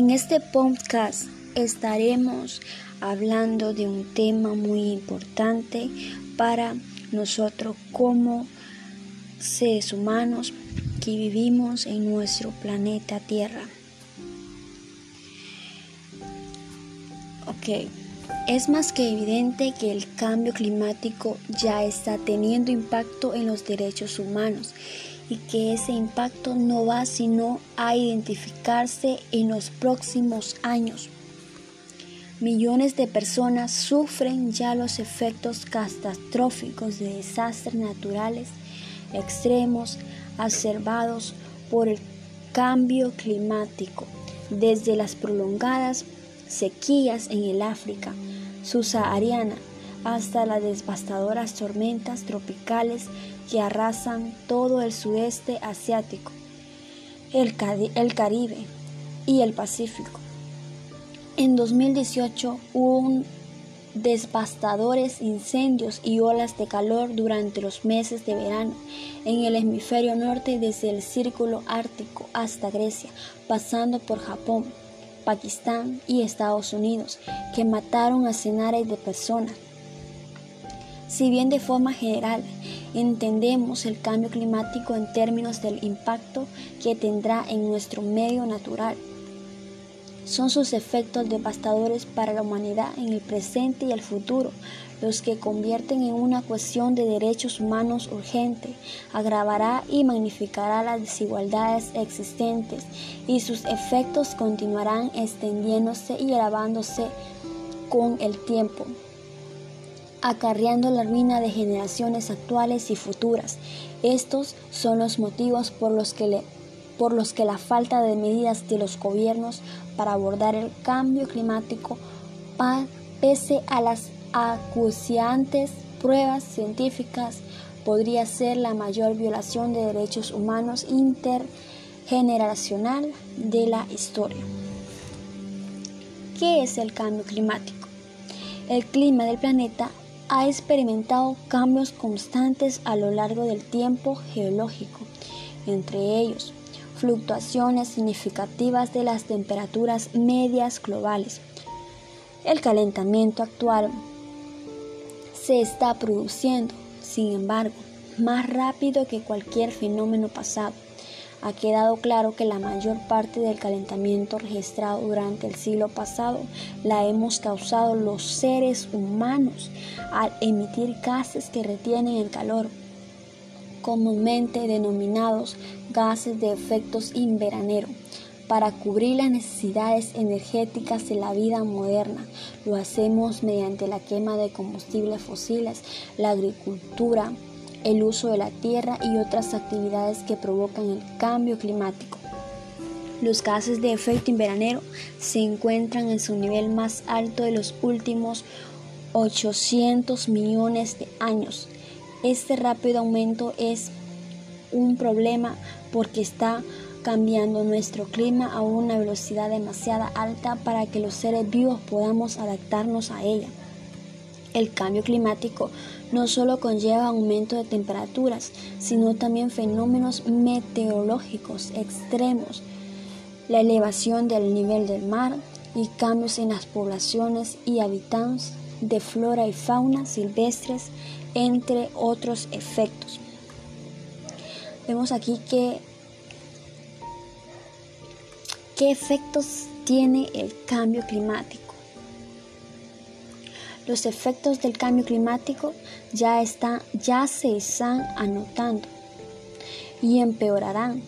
En este podcast estaremos hablando de un tema muy importante para nosotros como seres humanos que vivimos en nuestro planeta Tierra. Ok, es más que evidente que el cambio climático ya está teniendo impacto en los derechos humanos y que ese impacto no va sino a identificarse en los próximos años. Millones de personas sufren ya los efectos catastróficos de desastres naturales extremos observados por el cambio climático, desde las prolongadas sequías en el África subsahariana hasta las devastadoras tormentas tropicales que arrasan todo el sudeste asiático, el, Caribe y el Pacífico. En 2018 hubo devastadores incendios y olas de calor durante los meses de verano en el hemisferio norte desde el círculo ártico hasta Grecia, pasando por Japón, Pakistán y Estados Unidos, que mataron a centenares de personas. Si bien de forma general entendemos el cambio climático en términos del impacto que tendrá en nuestro medio natural, son sus efectos devastadores para la humanidad en el presente y el futuro los que convierten en una cuestión de derechos humanos urgente, agravará y magnificará las desigualdades existentes y sus efectos continuarán extendiéndose y agravándose con el tiempo acarreando la ruina de generaciones actuales y futuras. Estos son los motivos por los que, por los que la falta de medidas de los gobiernos para abordar el cambio climático, pese a las acuciantes pruebas científicas, podría ser la mayor violación de derechos humanos intergeneracional de la historia. ¿Qué es el cambio climático? El clima del planeta ha experimentado cambios constantes a lo largo del tiempo geológico, entre ellos fluctuaciones significativas de las temperaturas medias globales. El calentamiento actual se está produciendo, sin embargo, más rápido que cualquier fenómeno pasado ha quedado claro que la mayor parte del calentamiento registrado durante el siglo pasado la hemos causado los seres humanos al emitir gases que retienen el calor, comúnmente denominados gases de efectos invernadero para cubrir las necesidades energéticas de la vida moderna. Lo hacemos mediante la quema de combustibles fósiles, la agricultura, el uso de la tierra y otras actividades que provocan el cambio climático. Los gases de efecto invernadero se encuentran en su nivel más alto de los últimos 800 millones de años. Este rápido aumento es un problema porque está cambiando nuestro clima a una velocidad demasiado alta para que los seres vivos podamos adaptarnos a ella. El cambio climático no solo conlleva aumento de temperaturas, sino también fenómenos meteorológicos extremos, la elevación del nivel del mar y cambios en las poblaciones y habitantes de flora y fauna silvestres, entre otros efectos. Vemos aquí que qué efectos tiene el cambio climático. Los efectos del cambio climático ya, están, ya se están anotando y empeorarán.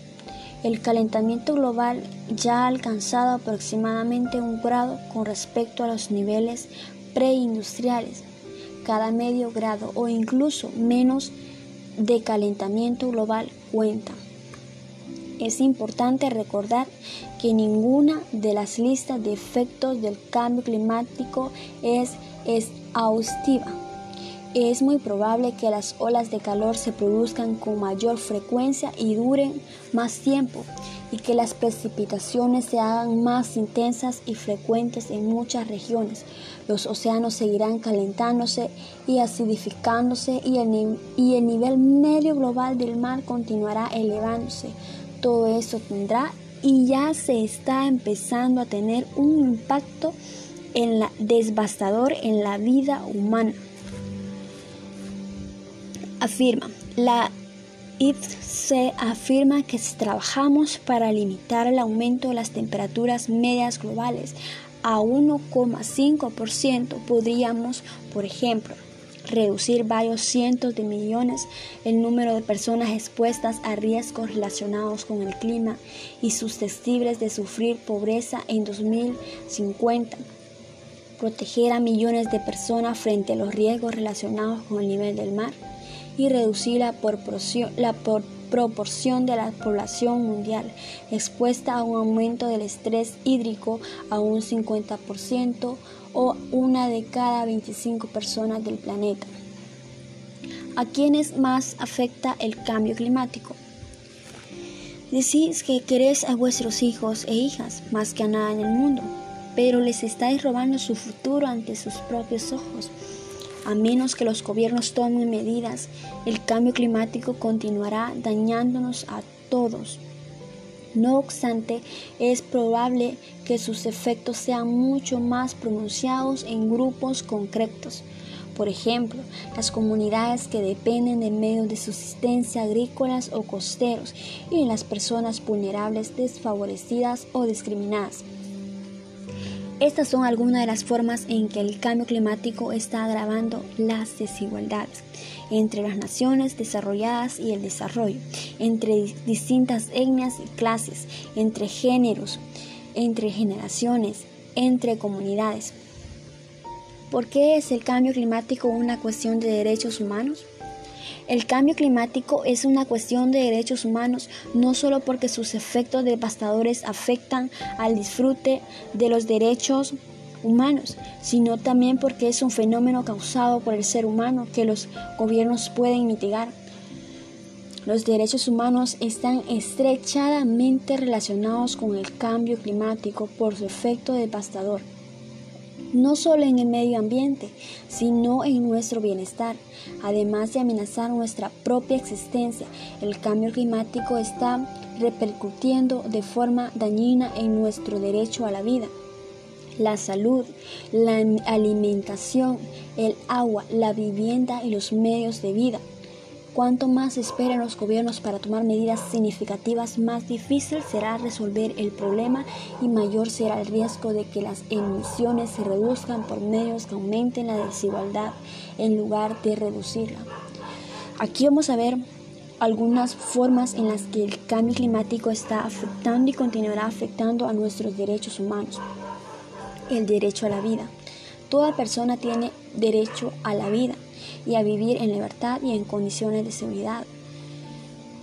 El calentamiento global ya ha alcanzado aproximadamente un grado con respecto a los niveles preindustriales. Cada medio grado o incluso menos de calentamiento global cuenta. Es importante recordar que ninguna de las listas de efectos del cambio climático es exhaustiva. Es muy probable que las olas de calor se produzcan con mayor frecuencia y duren más tiempo y que las precipitaciones se hagan más intensas y frecuentes en muchas regiones. Los océanos seguirán calentándose y acidificándose y el, y el nivel medio global del mar continuará elevándose. Todo esto tendrá y ya se está empezando a tener un impacto en la, devastador en la vida humana. Afirma, la se afirma que si trabajamos para limitar el aumento de las temperaturas medias globales a 1,5%, podríamos, por ejemplo, reducir varios cientos de millones el número de personas expuestas a riesgos relacionados con el clima y susceptibles de sufrir pobreza en 2050 proteger a millones de personas frente a los riesgos relacionados con el nivel del mar y reducir la proporción, la proporción de la población mundial expuesta a un aumento del estrés hídrico a un 50% o una de cada 25 personas del planeta. ¿A quiénes más afecta el cambio climático? Decís que querés a vuestros hijos e hijas más que a nada en el mundo pero les estáis robando su futuro ante sus propios ojos. A menos que los gobiernos tomen medidas, el cambio climático continuará dañándonos a todos. No obstante, es probable que sus efectos sean mucho más pronunciados en grupos concretos. Por ejemplo, las comunidades que dependen de medios de subsistencia agrícolas o costeros y las personas vulnerables, desfavorecidas o discriminadas. Estas son algunas de las formas en que el cambio climático está agravando las desigualdades entre las naciones desarrolladas y el desarrollo, entre distintas etnias y clases, entre géneros, entre generaciones, entre comunidades. ¿Por qué es el cambio climático una cuestión de derechos humanos? El cambio climático es una cuestión de derechos humanos no solo porque sus efectos devastadores afectan al disfrute de los derechos humanos, sino también porque es un fenómeno causado por el ser humano que los gobiernos pueden mitigar. Los derechos humanos están estrechamente relacionados con el cambio climático por su efecto devastador no solo en el medio ambiente, sino en nuestro bienestar. Además de amenazar nuestra propia existencia, el cambio climático está repercutiendo de forma dañina en nuestro derecho a la vida. La salud, la alimentación, el agua, la vivienda y los medios de vida. Cuanto más esperan los gobiernos para tomar medidas significativas, más difícil será resolver el problema y mayor será el riesgo de que las emisiones se reduzcan por medios que aumenten la desigualdad en lugar de reducirla. Aquí vamos a ver algunas formas en las que el cambio climático está afectando y continuará afectando a nuestros derechos humanos. El derecho a la vida. Toda persona tiene derecho a la vida y a vivir en libertad y en condiciones de seguridad.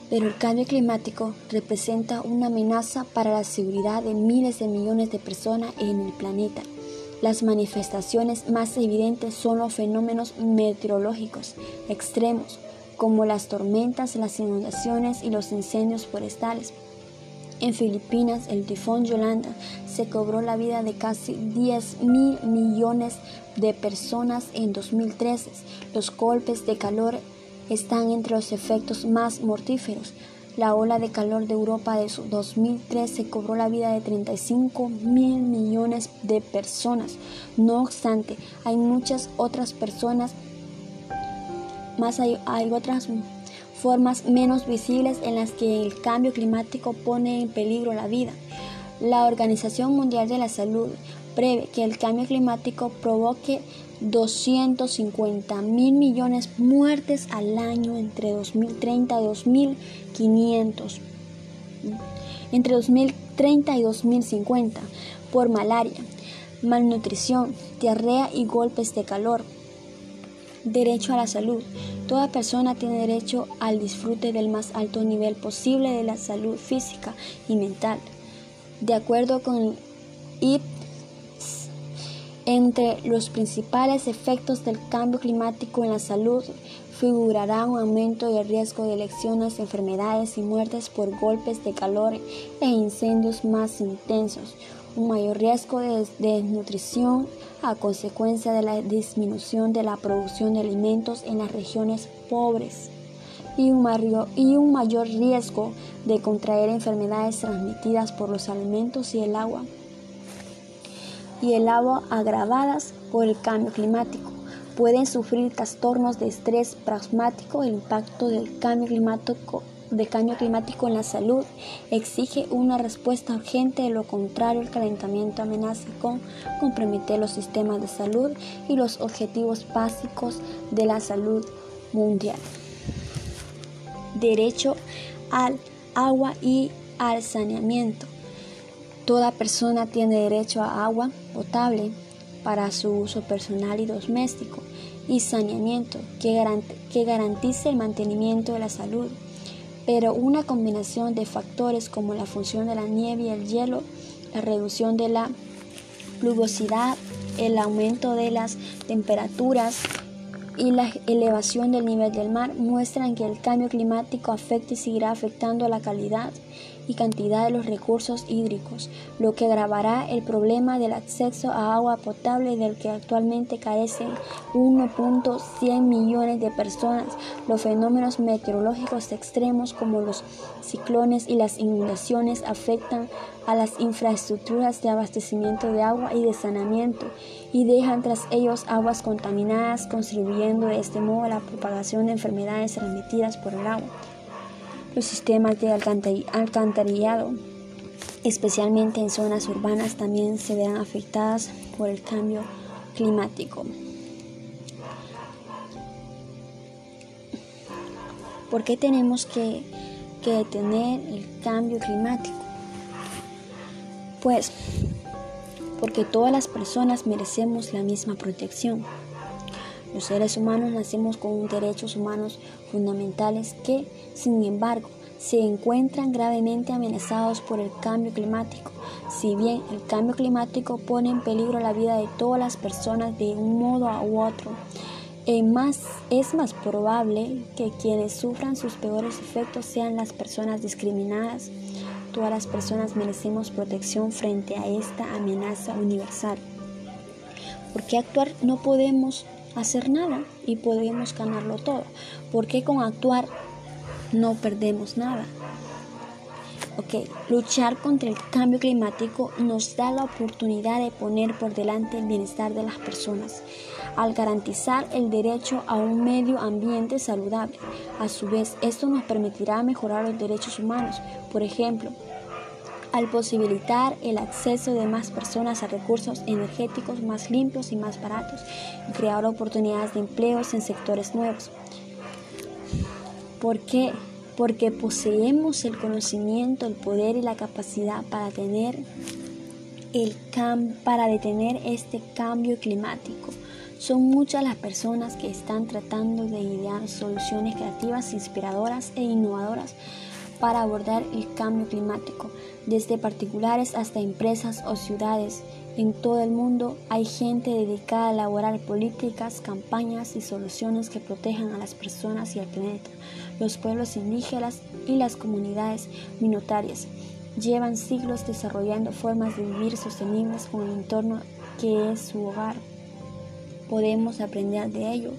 Pero el cambio climático representa una amenaza para la seguridad de miles de millones de personas en el planeta. Las manifestaciones más evidentes son los fenómenos meteorológicos extremos, como las tormentas, las inundaciones y los incendios forestales. En Filipinas, el tifón Yolanda se cobró la vida de casi 10 mil millones de personas en 2013. Los golpes de calor están entre los efectos más mortíferos. La ola de calor de Europa de 2013 cobró la vida de 35 mil millones de personas. No obstante, hay muchas otras personas, más hay, hay otras formas menos visibles en las que el cambio climático pone en peligro la vida. La Organización Mundial de la Salud prevé que el cambio climático provoque 250 mil millones de muertes al año entre 2030 y 2500. Entre 2030 y 2050 por malaria, malnutrición, diarrea y golpes de calor. Derecho a la salud. Toda persona tiene derecho al disfrute del más alto nivel posible de la salud física y mental. De acuerdo con IPS, entre los principales efectos del cambio climático en la salud figurará un aumento del riesgo de elecciones, enfermedades y muertes por golpes de calor e incendios más intensos, un mayor riesgo de desnutrición a consecuencia de la disminución de la producción de alimentos en las regiones pobres y un, mayor riesgo de contraer enfermedades transmitidas por los alimentos y el agua y el agua agravadas por el cambio climático. Pueden sufrir trastornos de estrés pragmático, el impacto del cambio climático de cambio climático en la salud exige una respuesta urgente, de lo contrario el calentamiento amenaza con comprometer los sistemas de salud y los objetivos básicos de la salud mundial. Derecho al agua y al saneamiento. Toda persona tiene derecho a agua potable para su uso personal y doméstico y saneamiento que, garantice el mantenimiento de la salud pero una combinación de factores como la función de la nieve y el hielo, la reducción de la pluviosidad, el aumento de las temperaturas y la elevación del nivel del mar muestran que el cambio climático afecta y seguirá afectando a la calidad y cantidad de los recursos hídricos, lo que agravará el problema del acceso a agua potable del que actualmente carecen 1.100 millones de personas. Los fenómenos meteorológicos extremos como los ciclones y las inundaciones afectan a las infraestructuras de abastecimiento de agua y de saneamiento y dejan tras ellos aguas contaminadas, contribuyendo de este modo a la propagación de enfermedades transmitidas por el agua. Los sistemas de alcantarillado, especialmente en zonas urbanas, también se verán afectadas por el cambio climático. ¿Por qué tenemos que, detener el cambio climático? Pues porque todas las personas merecemos la misma protección. Los seres humanos nacemos con derechos humanos fundamentales que, sin embargo, se encuentran gravemente amenazados por el cambio climático. Si bien el cambio climático pone en peligro la vida de todas las personas de un modo u otro, es más, es más probable que quienes sufran sus peores efectos sean las personas discriminadas. Todas las personas merecemos protección frente a esta amenaza universal. ¿Por qué actuar no podemos hacer nada y podemos ganarlo todo. porque con actuar no perdemos nada? Ok, luchar contra el cambio climático nos da la oportunidad de poner por delante el bienestar de las personas, al garantizar el derecho a un medio ambiente saludable. A su vez, esto nos permitirá mejorar los derechos humanos. Por ejemplo, al posibilitar el acceso de más personas a recursos energéticos más limpios y más baratos y crear oportunidades de empleos en sectores nuevos. ¿Por qué? Porque poseemos el conocimiento, el poder y la capacidad para tener el para detener este cambio climático. Son muchas las personas que están tratando de idear soluciones creativas, inspiradoras e innovadoras para abordar el cambio climático. Desde particulares hasta empresas o ciudades en todo el mundo hay gente dedicada a elaborar políticas, campañas y soluciones que protejan a las personas y al planeta. Los pueblos indígenas y las comunidades minotarias llevan siglos desarrollando formas de vivir sostenibles con el entorno que es su hogar podemos aprender de ello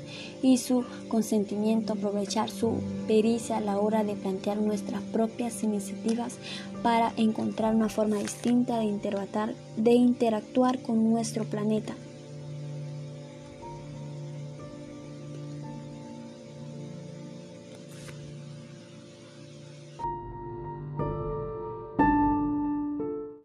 y su consentimiento, aprovechar su pericia a la hora de plantear nuestras propias iniciativas para encontrar una forma distinta de interactuar, de interactuar con nuestro planeta.